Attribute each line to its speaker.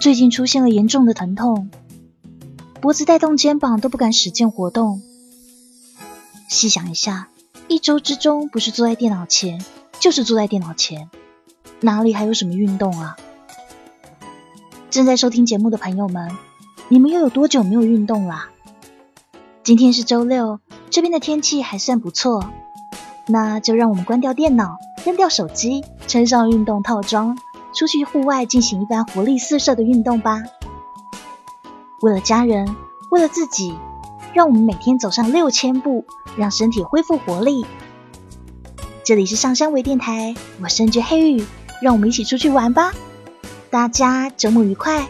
Speaker 1: 最近出现了严重的疼痛，脖子带动肩膀都不敢使劲活动。细想一下，一周之中不是坐在电脑前，就是坐在电脑前，哪里还有什么运动啊？正在收听节目的朋友们，你们又有多久没有运动啦？今天是周六，这边的天气还算不错，那就让我们关掉电脑，扔掉手机，穿上运动套装，出去户外进行一番活力四射的运动吧。为了家人，为了自己，让我们每天走上六千步，让身体恢复活力。这里是上山微电台，我是 N J 黑玉，让我们一起出去玩吧。大家周末愉快！